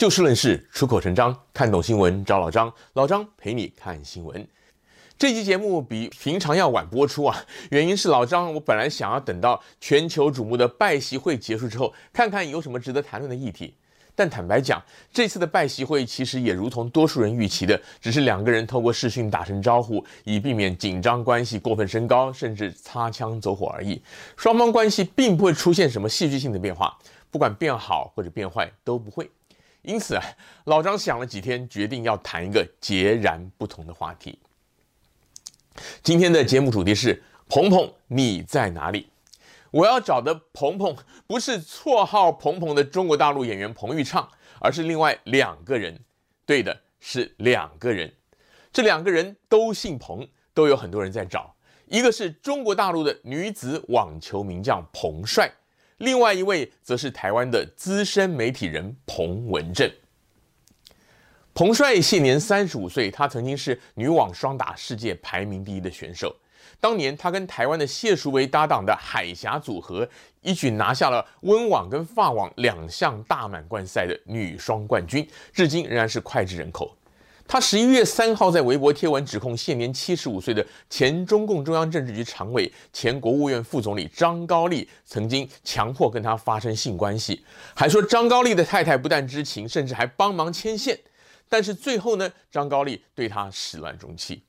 就事论事，出口成章，看懂新闻找老张，老张陪你看新闻。这期节目比平常要晚播出啊，原因是老张我本来想要等到全球瞩目的拜习会结束之后，看看有什么值得谈论的议题。但坦白讲，这次的拜习会其实也如同多数人预期的，只是两个人透过视讯打声招呼，以避免紧张关系过分升高，甚至擦枪走火而已。双方关系并不会出现什么戏剧性的变化，不管变好或者变坏都不会。因此啊，老张想了几天，决定要谈一个截然不同的话题。今天的节目主题是“鹏鹏你在哪里”。我要找的鹏鹏不是绰号“鹏鹏”的中国大陆演员彭昱畅，而是另外两个人。对的，是两个人。这两个人都姓彭，都有很多人在找。一个是中国大陆的女子网球名将彭帅。另外一位则是台湾的资深媒体人彭文正。彭帅现年三十五岁，他曾经是女网双打世界排名第一的选手。当年他跟台湾的谢淑薇搭档的海峡组合，一举拿下了温网跟法网两项大满贯赛的女双冠军，至今仍然是脍炙人口。他十一月三号在微博贴文指控现年七十五岁的前中共中央政治局常委、前国务院副总理张高丽曾经强迫跟他发生性关系，还说张高丽的太太不但知情，甚至还帮忙牵线。但是最后呢，张高丽对他始乱终弃。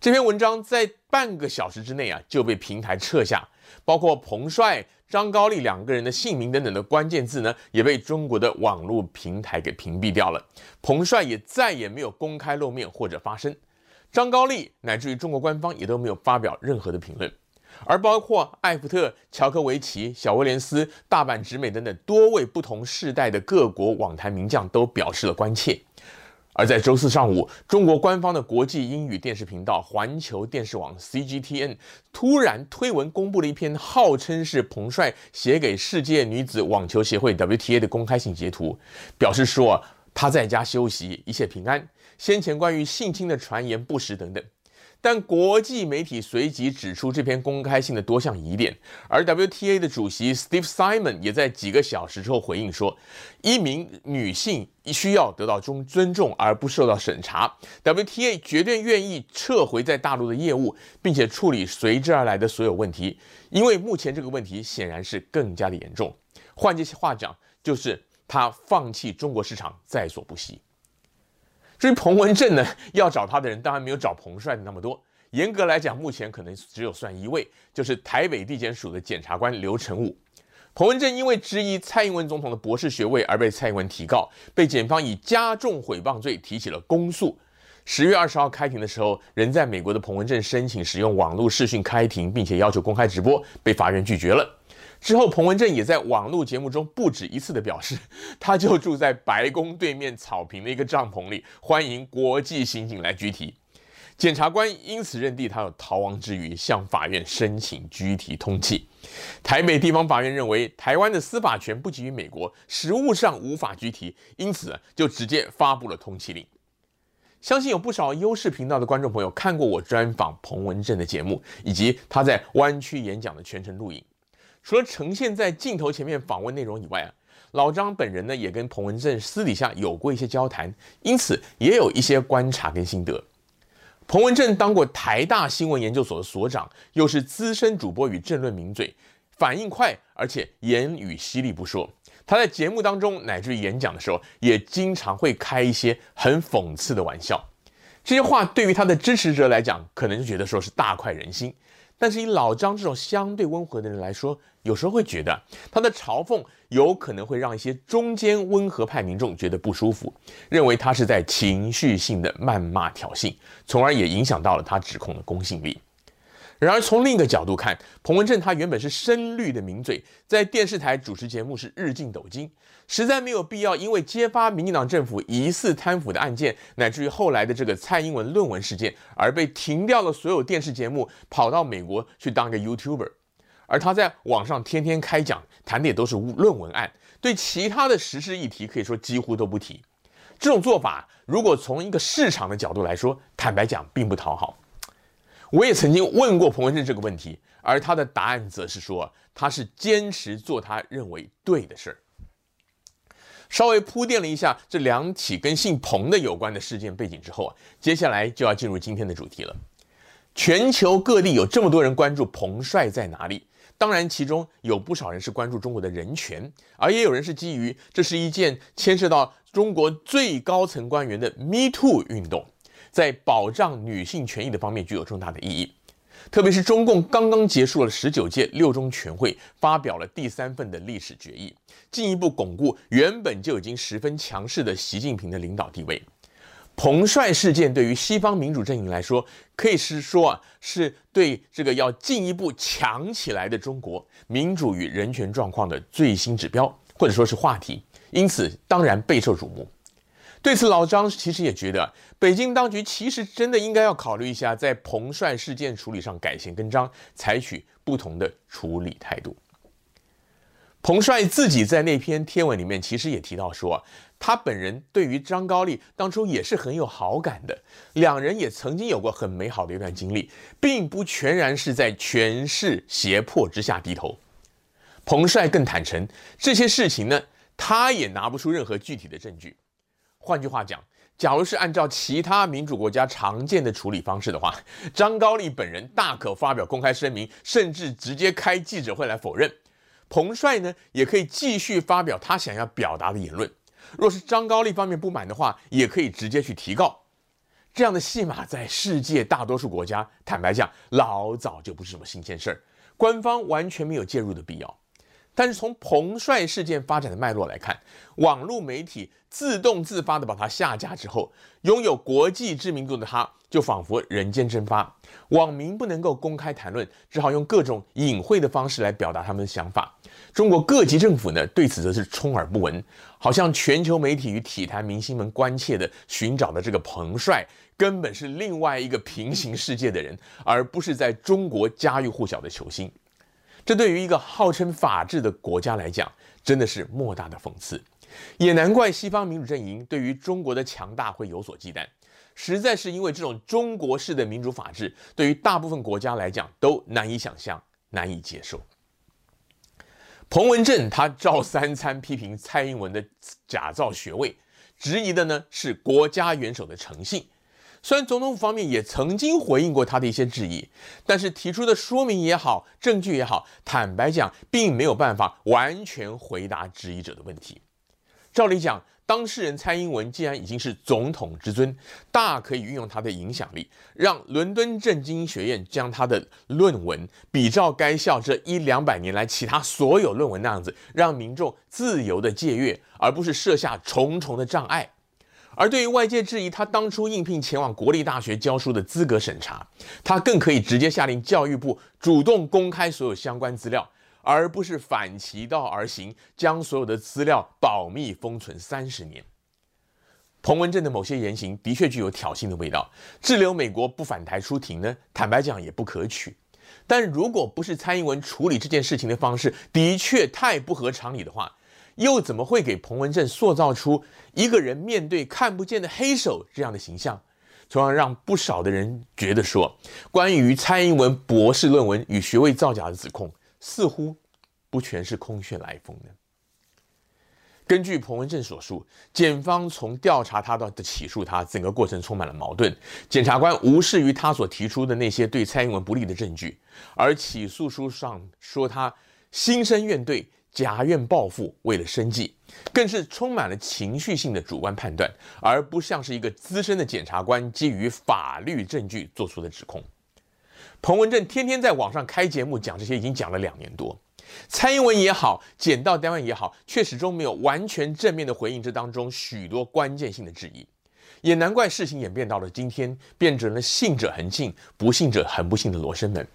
这篇文章在半个小时之内啊就被平台撤下，包括彭帅、张高丽两个人的姓名等等的关键字呢，也被中国的网络平台给屏蔽掉了。彭帅也再也没有公开露面或者发声，张高丽乃至于中国官方也都没有发表任何的评论，而包括艾福特、乔科维奇、小威廉斯、大阪直美等等多位不同世代的各国网坛名将都表示了关切。而在周四上午，中国官方的国际英语电视频道环球电视网 （CGTN） 突然推文公布了一篇号称是彭帅写给世界女子网球协会 （WTA） 的公开信截图，表示说他在家休息，一切平安，先前关于性侵的传言不实等等。但国际媒体随即指出这篇公开信的多项疑点，而 WTA 的主席 Steve Simon 也在几个小时之后回应说，一名女性需要得到中尊重而不受到审查，WTA 绝对愿意撤回在大陆的业务，并且处理随之而来的所有问题，因为目前这个问题显然是更加的严重。换句话讲，就是他放弃中国市场在所不惜。至于彭文正呢，要找他的人当然没有找彭帅的那么多。严格来讲，目前可能只有算一位，就是台北地检署的检察官刘成武。彭文正因为质疑蔡英文总统的博士学位而被蔡英文提告，被检方以加重诽谤罪提起了公诉。十月二十号开庭的时候，人在美国的彭文正申请使用网络视讯开庭，并且要求公开直播，被法院拒绝了。之后，彭文正也在网络节目中不止一次的表示，他就住在白宫对面草坪的一个帐篷里，欢迎国际刑警来拘提。检察官因此认定他有逃亡之余，向法院申请拘提通缉。台北地方法院认为，台湾的司法权不及于美国，实务上无法拘提，因此就直接发布了通缉令。相信有不少优视频道的观众朋友看过我专访彭文正的节目，以及他在湾区演讲的全程录影。除了呈现在镜头前面访问内容以外啊，老张本人呢也跟彭文正私底下有过一些交谈，因此也有一些观察跟心得。彭文正当过台大新闻研究所的所长，又是资深主播与政论名嘴，反应快，而且言语犀利不说。他在节目当中乃至于演讲的时候，也经常会开一些很讽刺的玩笑。这些话对于他的支持者来讲，可能就觉得说是大快人心。但是以老张这种相对温和的人来说，有时候会觉得他的嘲讽有可能会让一些中间温和派民众觉得不舒服，认为他是在情绪性的谩骂挑衅，从而也影响到了他指控的公信力。然而，从另一个角度看，彭文正他原本是深绿的名嘴，在电视台主持节目是日进斗金，实在没有必要因为揭发民进党政府疑似贪腐的案件，乃至于后来的这个蔡英文论文事件，而被停掉了所有电视节目，跑到美国去当个 YouTuber。而他在网上天天开讲，谈的也都是论文案，对其他的时事议题可以说几乎都不提。这种做法，如果从一个市场的角度来说，坦白讲并不讨好。我也曾经问过彭文正这个问题，而他的答案则是说，他是坚持做他认为对的事儿。稍微铺垫了一下这两起跟姓彭的有关的事件背景之后啊，接下来就要进入今天的主题了。全球各地有这么多人关注彭帅在哪里，当然其中有不少人是关注中国的人权，而也有人是基于这是一件牵涉到中国最高层官员的 Me Too 运动，在保障女性权益的方面具有重大的意义。特别是中共刚刚结束了十九届六中全会，发表了第三份的历史决议，进一步巩固原本就已经十分强势的习近平的领导地位。彭帅事件对于西方民主阵营来说，可以是说啊，是对这个要进一步强起来的中国民主与人权状况的最新指标，或者说是话题，因此当然备受瞩目。对此，老张其实也觉得，北京当局其实真的应该要考虑一下，在彭帅事件处理上改弦更张，采取不同的处理态度。彭帅自己在那篇贴文里面，其实也提到说，他本人对于张高丽当初也是很有好感的，两人也曾经有过很美好的一段经历，并不全然是在权势胁迫之下低头。彭帅更坦诚，这些事情呢，他也拿不出任何具体的证据。换句话讲，假如是按照其他民主国家常见的处理方式的话，张高丽本人大可发表公开声明，甚至直接开记者会来否认。彭帅呢，也可以继续发表他想要表达的言论。若是张高丽方面不满的话，也可以直接去提告。这样的戏码在世界大多数国家，坦白讲，老早就不是什么新鲜事儿，官方完全没有介入的必要。但是从彭帅事件发展的脉络来看，网络媒体自动自发地把他下架之后，拥有国际知名度的他，就仿佛人间蒸发。网民不能够公开谈论，只好用各种隐晦的方式来表达他们的想法。中国各级政府呢，对此则是充耳不闻，好像全球媒体与体坛明星们关切地寻找的这个彭帅，根本是另外一个平行世界的人，而不是在中国家喻户晓的球星。这对于一个号称法治的国家来讲，真的是莫大的讽刺，也难怪西方民主阵营对于中国的强大会有所忌惮，实在是因为这种中国式的民主法治，对于大部分国家来讲都难以想象、难以接受。彭文正他照三餐批评蔡英文的假造学位，质疑的呢是国家元首的诚信。虽然总统府方面也曾经回应过他的一些质疑，但是提出的说明也好，证据也好，坦白讲，并没有办法完全回答质疑者的问题。照理讲，当事人蔡英文既然已经是总统之尊，大可以运用他的影响力，让伦敦政经学院将他的论文比照该校这一两百年来其他所有论文那样子，让民众自由的借阅，而不是设下重重的障碍。而对于外界质疑他当初应聘前往国立大学教书的资格审查，他更可以直接下令教育部主动公开所有相关资料，而不是反其道而行，将所有的资料保密封存三十年。彭文正的某些言行的确具有挑衅的味道，滞留美国不返台出庭呢，坦白讲也不可取。但如果不是蔡英文处理这件事情的方式的确太不合常理的话，又怎么会给彭文正塑造出一个人面对看不见的黑手这样的形象，从而让不少的人觉得说，关于蔡英文博士论文与学位造假的指控，似乎不全是空穴来风呢？根据彭文正所述，检方从调查他到的起诉他，整个过程充满了矛盾。检察官无视于他所提出的那些对蔡英文不利的证据，而起诉书上说他心生怨怼。假怨报复，为了生计，更是充满了情绪性的主观判断，而不像是一个资深的检察官基于法律证据做出的指控。彭文正天天在网上开节目讲这些，已经讲了两年多。蔡英文也好，检到单位也好，却始终没有完全正面的回应这当中许多关键性的质疑。也难怪事情演变到了今天，变成了信者恒信，不信者恒不信的罗生门。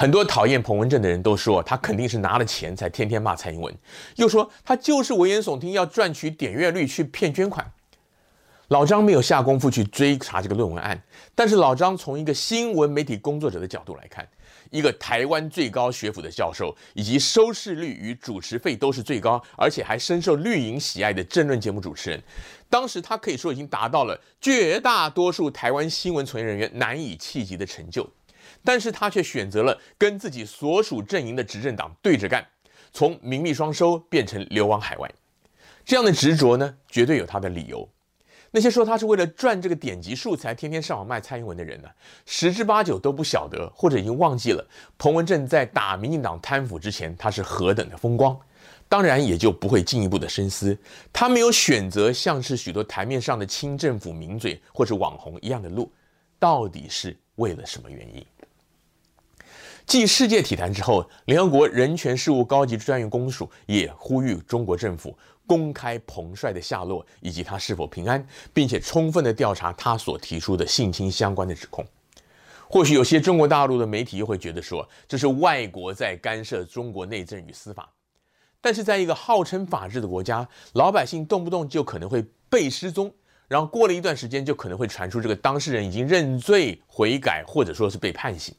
很多讨厌彭文正的人都说，他肯定是拿了钱才天天骂蔡英文，又说他就是危言耸听，要赚取点阅率去骗捐款。老张没有下功夫去追查这个论文案，但是老张从一个新闻媒体工作者的角度来看，一个台湾最高学府的教授，以及收视率与主持费都是最高，而且还深受绿营喜爱的政论节目主持人，当时他可以说已经达到了绝大多数台湾新闻从业人员难以企及的成就。但是他却选择了跟自己所属阵营的执政党对着干，从名利双收变成流亡海外。这样的执着呢，绝对有他的理由。那些说他是为了赚这个点击数才天天上网卖蔡英文的人呢，十之八九都不晓得，或者已经忘记了彭文正在打民进党贪腐之前，他是何等的风光。当然也就不会进一步的深思，他没有选择像是许多台面上的清政府名嘴或者网红一样的路，到底是为了什么原因？继世界体坛之后，联合国人权事务高级专员公署也呼吁中国政府公开彭帅的下落以及他是否平安，并且充分的调查他所提出的性侵相关的指控。或许有些中国大陆的媒体又会觉得说，这是外国在干涉中国内政与司法。但是，在一个号称法治的国家，老百姓动不动就可能会被失踪，然后过了一段时间，就可能会传出这个当事人已经认罪悔改，或者说是被判刑。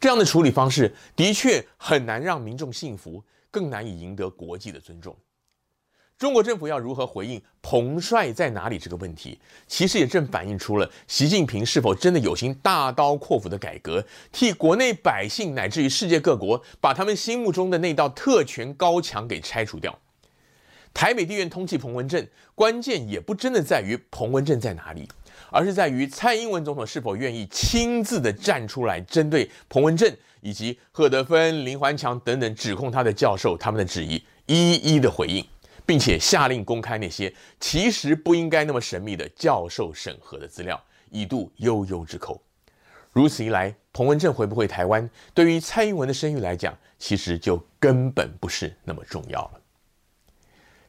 这样的处理方式的确很难让民众信服，更难以赢得国际的尊重。中国政府要如何回应彭帅在哪里这个问题，其实也正反映出了习近平是否真的有心大刀阔斧的改革，替国内百姓乃至于世界各国把他们心目中的那道特权高墙给拆除掉。台北地院通缉彭文正，关键也不真的在于彭文正在哪里，而是在于蔡英文总统是否愿意亲自的站出来，针对彭文正以及贺德芬、林环强等等指控他的教授他们的质疑，一一的回应。并且下令公开那些其实不应该那么神秘的教授审核的资料，以度悠悠之口。如此一来，彭文正回不回台湾，对于蔡英文的声誉来讲，其实就根本不是那么重要了。